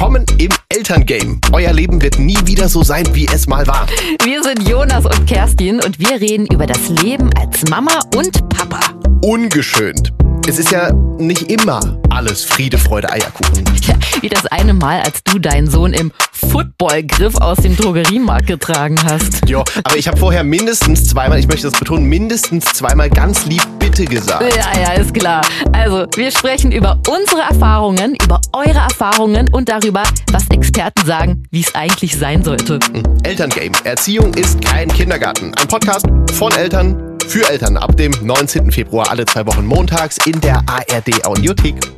Willkommen im Elterngame. Euer Leben wird nie wieder so sein, wie es mal war. Wir sind Jonas und Kerstin und wir reden über das Leben als Mama und Papa. Ungeschönt. Es ist ja nicht immer alles Friede, Freude, Eierkuchen. Ja, wie das eine Mal, als du deinen Sohn im Footballgriff aus dem Drogeriemarkt getragen hast. Jo, aber ich habe vorher mindestens zweimal, ich möchte das betonen, mindestens zweimal ganz lieb bitte gesagt. Ja, ja, ist klar. Also, wir sprechen über unsere Erfahrungen, über eure Erfahrungen und darüber, was Experten sagen, wie es eigentlich sein sollte. Elterngame. Erziehung ist kein Kindergarten. Ein Podcast von Eltern für Eltern ab dem 19. Februar alle zwei Wochen montags in der ARD Audiothek.